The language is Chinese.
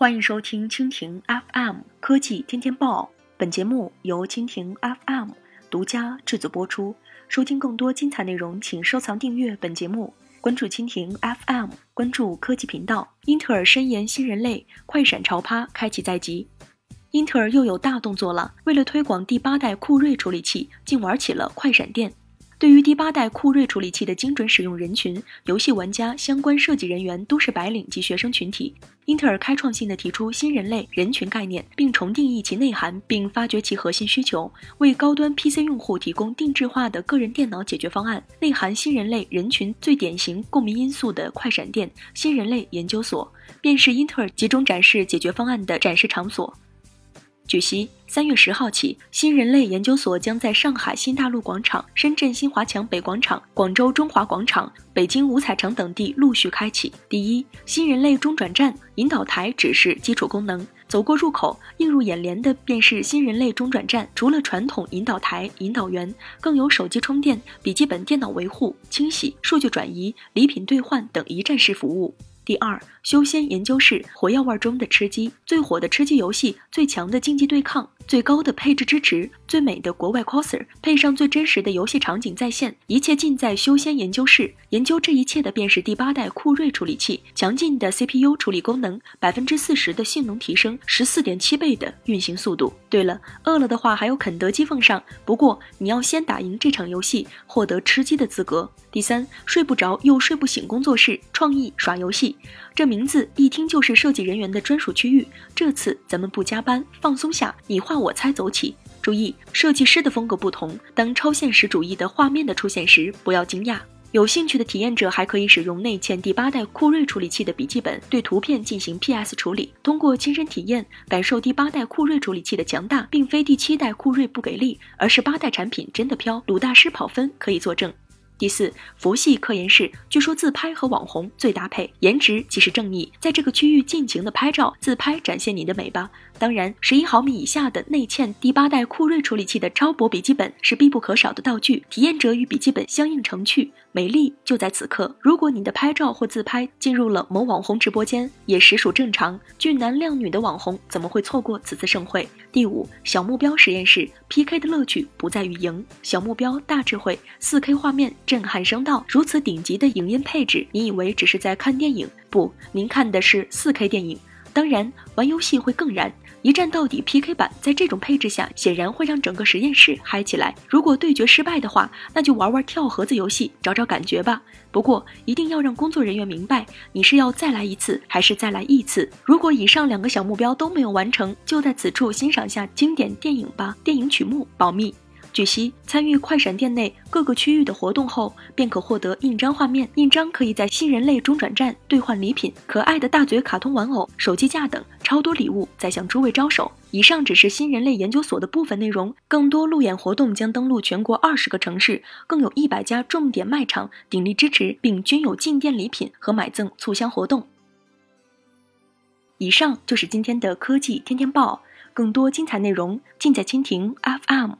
欢迎收听蜻蜓 FM 科技天天报，本节目由蜻蜓 FM 独家制作播出。收听更多精彩内容，请收藏订阅本节目，关注蜻蜓 FM，关注科技频道。英特尔深研新人类，快闪潮趴开启在即。英特尔又有大动作了，为了推广第八代酷睿处理器，竟玩起了快闪店。对于第八代酷睿处理器的精准使用人群，游戏玩家、相关设计人员都是白领及学生群体。英特尔开创性的提出新人类人群概念，并重定义其内涵，并发掘其核心需求，为高端 PC 用户提供定制化的个人电脑解决方案。内涵新人类人群最典型共鸣因素的快闪店新人类研究所，便是英特尔集中展示解决方案的展示场所。据悉，三月十号起，新人类研究所将在上海新大陆广场、深圳新华强北广场、广州中华广场、北京五彩城等地陆续开启。第一，新人类中转站引导台只是基础功能，走过入口，映入眼帘的便是新人类中转站。除了传统引导台、引导员，更有手机充电、笔记本电脑维护、清洗、数据转移、礼品兑换等一站式服务。第二，修仙研究室火药味中的吃鸡，最火的吃鸡游戏，最强的竞技对抗，最高的配置支持，最美的国外 coser，配上最真实的游戏场景再现，一切尽在修仙研究室。研究这一切的便是第八代酷睿处理器，强劲的 CPU 处理功能，百分之四十的性能提升，十四点七倍的运行速度。对了，饿了的话还有肯德基奉上，不过你要先打赢这场游戏，获得吃鸡的资格。第三，睡不着又睡不醒工作室，创意耍游戏。这名字一听就是设计人员的专属区域。这次咱们不加班，放松下，你画我猜走起。注意，设计师的风格不同，当超现实主义的画面的出现时，不要惊讶。有兴趣的体验者还可以使用内嵌第八代酷睿处理器的笔记本，对图片进行 PS 处理，通过亲身体验感受第八代酷睿处理器的强大，并非第七代酷睿不给力，而是八代产品真的飘。鲁大师跑分可以作证。第四，佛系科研室，据说自拍和网红最搭配，颜值即是正义，在这个区域尽情的拍照自拍，展现你的美吧。当然，十一毫米以下的内嵌第八代酷睿处理器的超薄笔记本是必不可少的道具，体验者与笔记本相映成趣，美丽就在此刻。如果你的拍照或自拍进入了某网红直播间，也实属正常。俊男靓女的网红怎么会错过此次盛会？第五，小目标实验室 PK 的乐趣不在于赢，小目标大智慧，，4K 画面。震撼声道，如此顶级的影音配置，你以为只是在看电影？不，您看的是 4K 电影。当然，玩游戏会更燃，一战到底 PK 版在这种配置下，显然会让整个实验室嗨起来。如果对决失败的话，那就玩玩跳盒子游戏，找找感觉吧。不过一定要让工作人员明白，你是要再来一次，还是再来一次。如果以上两个小目标都没有完成，就在此处欣赏下经典电影吧。电影曲目保密。据悉，参与快闪店内各个区域的活动后，便可获得印章画面。印章可以在新人类中转站兑换礼品，可爱的大嘴卡通玩偶、手机架等，超多礼物在向诸位招手。以上只是新人类研究所的部分内容，更多路演活动将登陆全国二十个城市，更有一百家重点卖场鼎力支持，并均有进店礼品和买赠促销活动。以上就是今天的科技天天报，更多精彩内容尽在蜻蜓 FM。